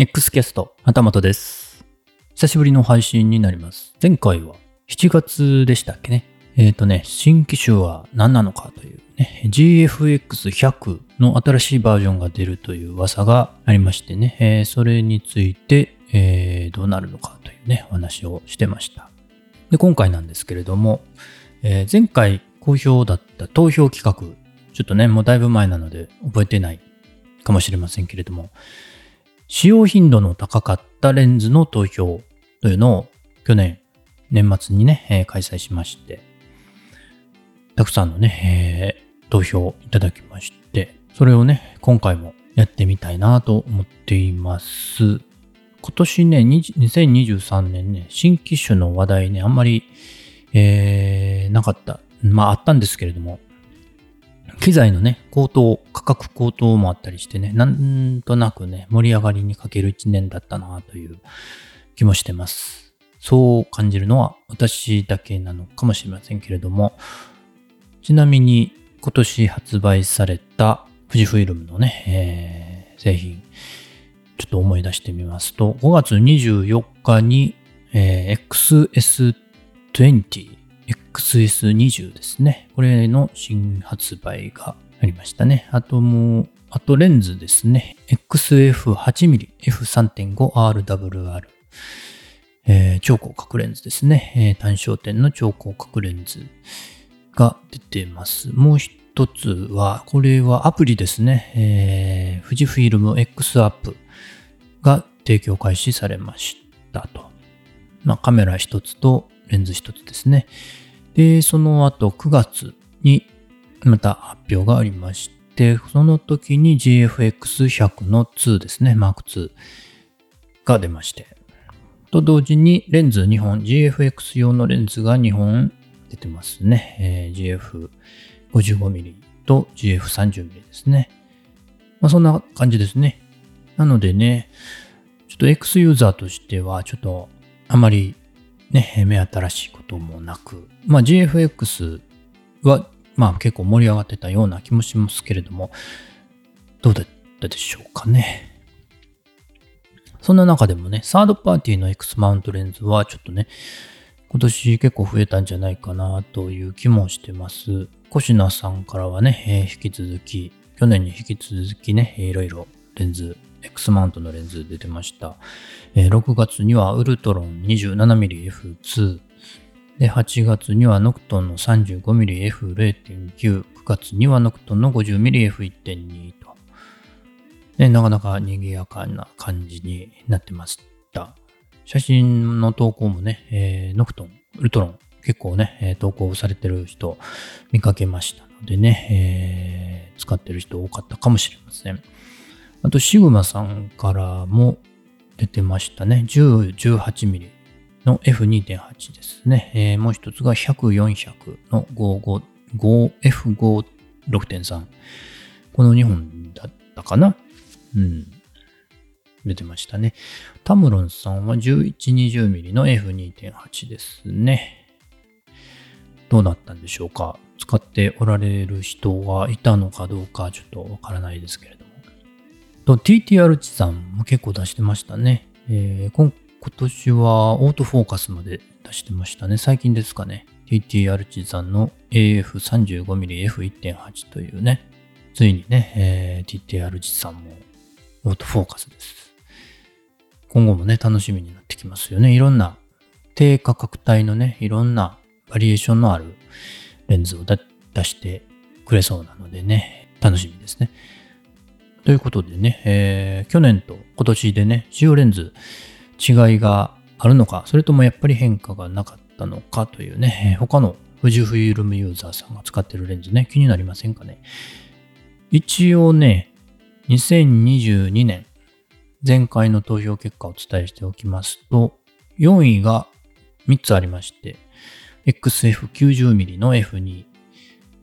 X キャスト、旗本です。久しぶりの配信になります。前回は7月でしたっけね。えっ、とね、新機種は何なのかというね、GFX100 の新しいバージョンが出るという噂がありましてね、えーそれについて、えーどうなるのかというね、お話をしてました。で、今回なんですけれども、え前回好評だった投票企画、ちょっとね、もうだいぶ前なので覚えてないかもしれませんけれども、使用頻度の高かったレンズの投票というのを去年年末にね、えー開催しまして、たくさんのね、えー投票いただきまして、それをね、今回もやってみたいなと思っています。今年ね、2023年ね、新機種の話題ね、あんまり、えーなかった。まああったんですけれども、機材のね、高騰、価格高騰もあったりしてね、なんとなくね、盛り上がりに欠ける一年だったなという気もしてます。そう感じるのは私だけなのかもしれませんけれども、ちなみに今年発売された富士フイルムのね、えー製品、ちょっと思い出してみますと、5月24日に、えー XS20、XS20 ですね。これの新発売がありましたね。あともう、あとレンズですね。XF8mm、F3.5RWR。えー超広角レンズですね。えー単焦点の超広角レンズが出てます。もう一つは、これはアプリですね。えー富士フィルム X アップが提供開始されましたと。まあ、カメラ一つとレンズ一つですね。で、その後9月にまた発表がありまして、その時に GFX100 の2ですね、マーク2が出まして、と同時にレンズ2本、GFX 用のレンズが2本出てますね。えー GF55mm と GF30mm ですね。まあそんな感じですね。なのでね、ちょっと X ユーザーとしては、ちょっとあまりね、目新しいこともなく、まあ GFX はまあ結構盛り上がってたような気もしますけれども、どうだったでしょうかね。そんな中でもね、サードパーティーの X マウントレンズはちょっとね、今年結構増えたんじゃないかなという気もしてます。コシナさんからはね、えー引き続き、去年に引き続きね、いろいろレンズ、X マウントのレンズ出てました。え6月にはウルトロン 27mmF2、で、8月にはノクトンの 35mmF0.9、9月にはノクトンの 50mmF1.2 と、ね、なかなか賑やかな感じになってました。写真の投稿もね、えーノクトン、ウルトロン、結構ね、え投稿されてる人見かけましたのでね、えー使ってる人多かったかもしれません。あと、シグマさんからも出てましたね。10、18mm の F2.8 ですね。えーもう一つが100、400の5、5、F5、6.3。この2本だったかな？うん。出てましたね。タムロンさんは 1120mm の F2.8 ですね。どうだったんでしょうか？使っておられる人がいたのかどうかちょっとわからないですけれど。と TTR 値さんも結構出してましたね。えー今年はオートフォーカスまで出してましたね。最近ですかね。TTR 値さんの AF35mmF1.8 というね。ついにね、えー TTR 値さんもオートフォーカスです。今後もね、楽しみになってきますよね。いろんな低価格帯のね、いろんなバリエーションのあるレンズを出してくれそうなのでね、楽しみですね。ということでね、えー去年と今年でね、使用レンズ違いがあるのか、それともやっぱり変化がなかったのかというね、他の富士フイルムユーザーさんが使ってるレンズね、気になりませんかね。一応ね、2022年、前回の投票結果をお伝えしておきますと、4位が3つありまして、XF90mm の F2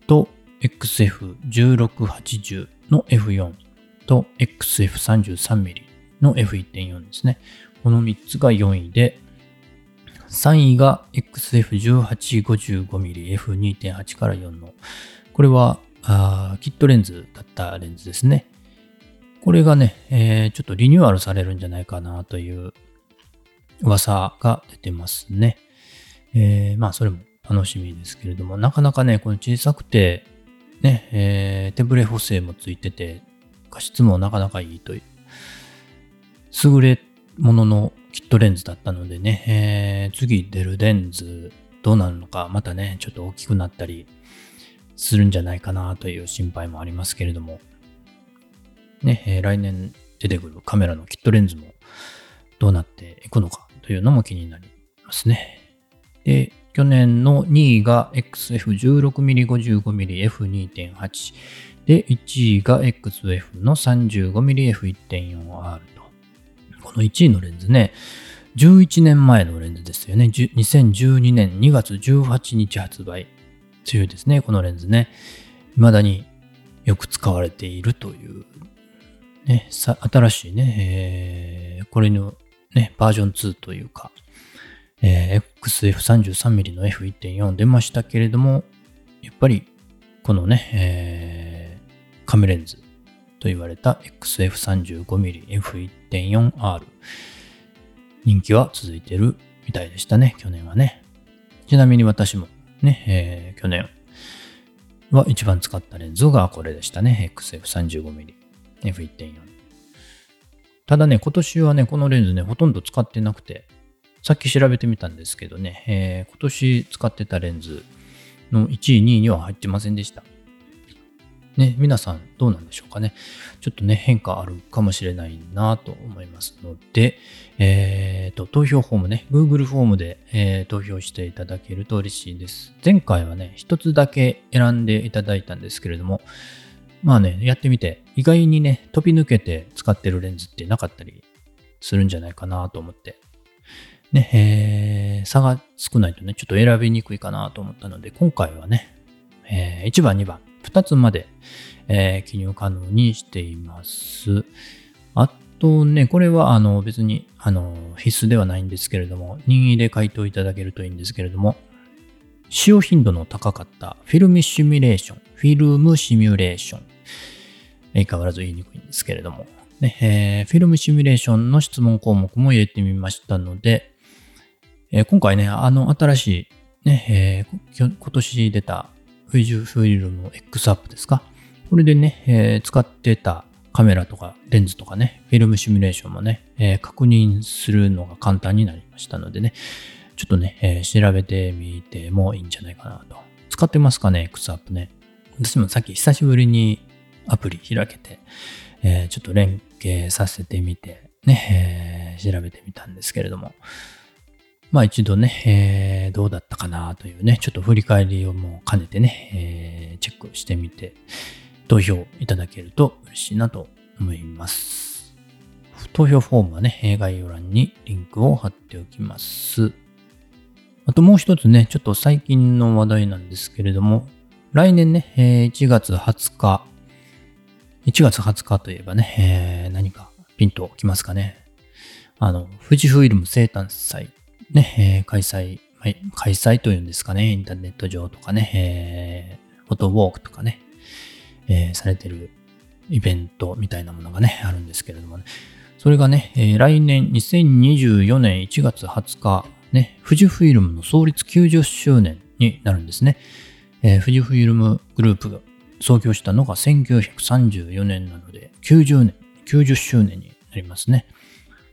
と XF1680 の F4 と XF33mm の F1.4 ですね。この3つが4位で、3位が XF1855mm F2.8 から4の、これはあキットレンズだったレンズですね。これがね、えー、ちょっとリニューアルされるんじゃないかなという噂が出てますね。えー、まあそれも楽しみですけれども、なかなかね、この小さくて、ね、えー、手ブレ補正もついてて、画質もなかなかいいという、優れもののキットレンズだったのでね、えー、次出るレンズどうなるのか、またね、ちょっと大きくなったりするんじゃないかなという心配もありますけれども、ね、えー、来年出てくるカメラのキットレンズもどうなっていくのかというのも気になりますね。で、去年の2位が XF16mm55mmF2.8 で、1位が XF の 35mmF1.4R と。この1位のレンズね、11年前のレンズですよね。2012年2月18日発売。強いですね、このレンズね。未だによく使われているという、ね、新しいね、えー、これのね、バージョン2というか、えー、XF33mm の F1.4 出ましたけれども、やっぱりこのね、えー、カメレンズと言われた XF35mm F1.4R 人気は続いてるみたいでしたね、去年はね。ちなみに私もね、えー、去年は一番使ったレンズがこれでしたね。XF35mm F1.4。ただね、今年はね、このレンズね、ほとんど使ってなくて、さっき調べてみたんですけどね、えー、今年使ってたレンズの1位、2位には入ってませんでした。ね、皆さんどうなんでしょうかね。ちょっとね、変化あるかもしれないなと思いますので、えーと、投票フォームね、Google フォームで、えー、投票していただけると嬉しいです。前回はね、一つだけ選んでいただいたんですけれども、まあね、やってみて、意外にね、飛び抜けて使ってるレンズってなかったりするんじゃないかなと思って、ね、えー、差が少ないとね、ちょっと選びにくいかなと思ったので、今回はね、えー、1番、2番、2つまで、えー、記入可能にしています。あとね、これはあの別にあの必須ではないんですけれども、任意で回答いただけるといいんですけれども、使用頻度の高かったフィルムシミュレーション、フィルムシミュレーション、相変わらず言いにくいんですけれども、ねえー、フィルムシミュレーションの質問項目も入れてみましたので、えー、今回ね、あの新しい、ね、えー、今年出たフジフィルム X アップですか？これでね、えー、使ってたカメラとかレンズとかね、フィルムシミュレーションもね、えー、確認するのが簡単になりましたのでね、ちょっとね、えー、調べてみてもいいんじゃないかなと。使ってますかね、X アップね？私もさっき久しぶりにアプリ開けて、えー、ちょっと連携させてみて、ね、えー、調べてみたんですけれども、まあ一度ね、えー、どうだったかなというね、ちょっと振り返りをもう兼ねてね、えー、チェックしてみて、投票いただけると嬉しいなと思います。投票フォームはね、概要欄にリンクを貼っておきます。あともう一つね、ちょっと最近の話題なんですけれども、来年ね、1月20日、1月20日といえばね、えー、何かピンときますかね。あの、富士フイルム生誕祭、ね、えー、開催、開催というんですかね、インターネット上とかね、えー、フォトウォークとかね、えー、されてるイベントみたいなものがね、あるんですけれどもね、それがね、えー、来年2024年1月20日、ね、富士フイルムの創立90周年になるんですね。えー、富士フイルムグループが創業したのが1934年なので、90年、90周年になりますね。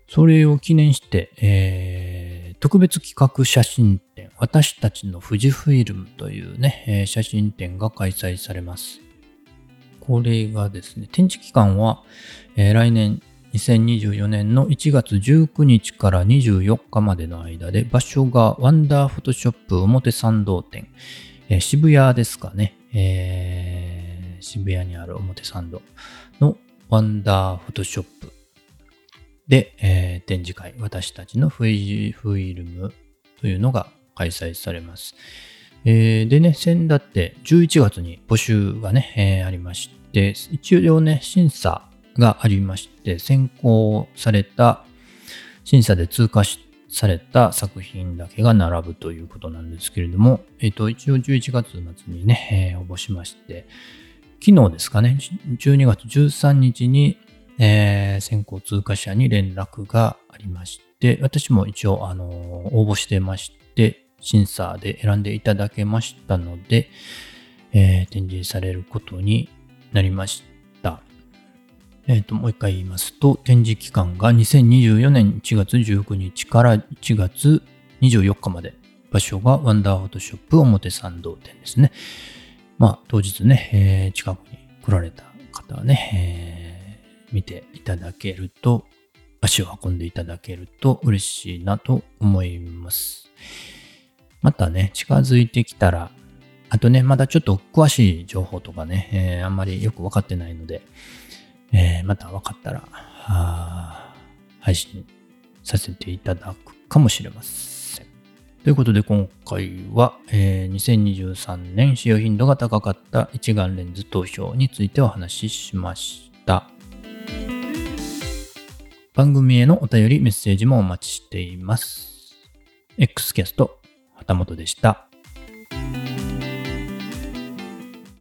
それを記念して、えー、特別企画写真展、私たちの富士フイルムというね、えー、写真展が開催されます。これがですね、展示期間は、えー、来年2024年の1月19日から24日までの間で、場所がワンダーフォトショップ表参道店、えー、渋谷ですかね、えー、渋谷にある表参道のワンダーフォトショップで、えー、展示会、私たちのフィフィルムというのが開催されます。えー、でね、先だって11月に募集がね、えー、ありまして、一応ね、審査がありまして、選考された、審査で通過された作品だけが並ぶということなんですけれども、え、ー、と、一応11月末にね、え、応募しまして、昨日ですかね、12月13日に、えー先行通過者に連絡がありまして、私も一応、あの応募してまして、審査で選んでいただけましたので、えー展示されることになりました。えっ、と、もう一回言いますと、展示期間が2024年1月19日から1月24日まで。場所がワンダーフォトショップ表参道店ですね。まあ、当日ね、えー近くに来られた方はね、えー見ていただけると、足を運んでいただけると嬉しいなと思います。またね、近づいてきたら、あとね、まだちょっと詳しい情報とかね、えーあんまりよくわかってないので、えーまた分かったら、配信させていただくかもしれません。ということで今回は、えー2023年使用頻度が高かった一眼レンズ投票についてお話ししました。番組へのお便りメッセージもお待ちしています。X キャスト、旗本でした。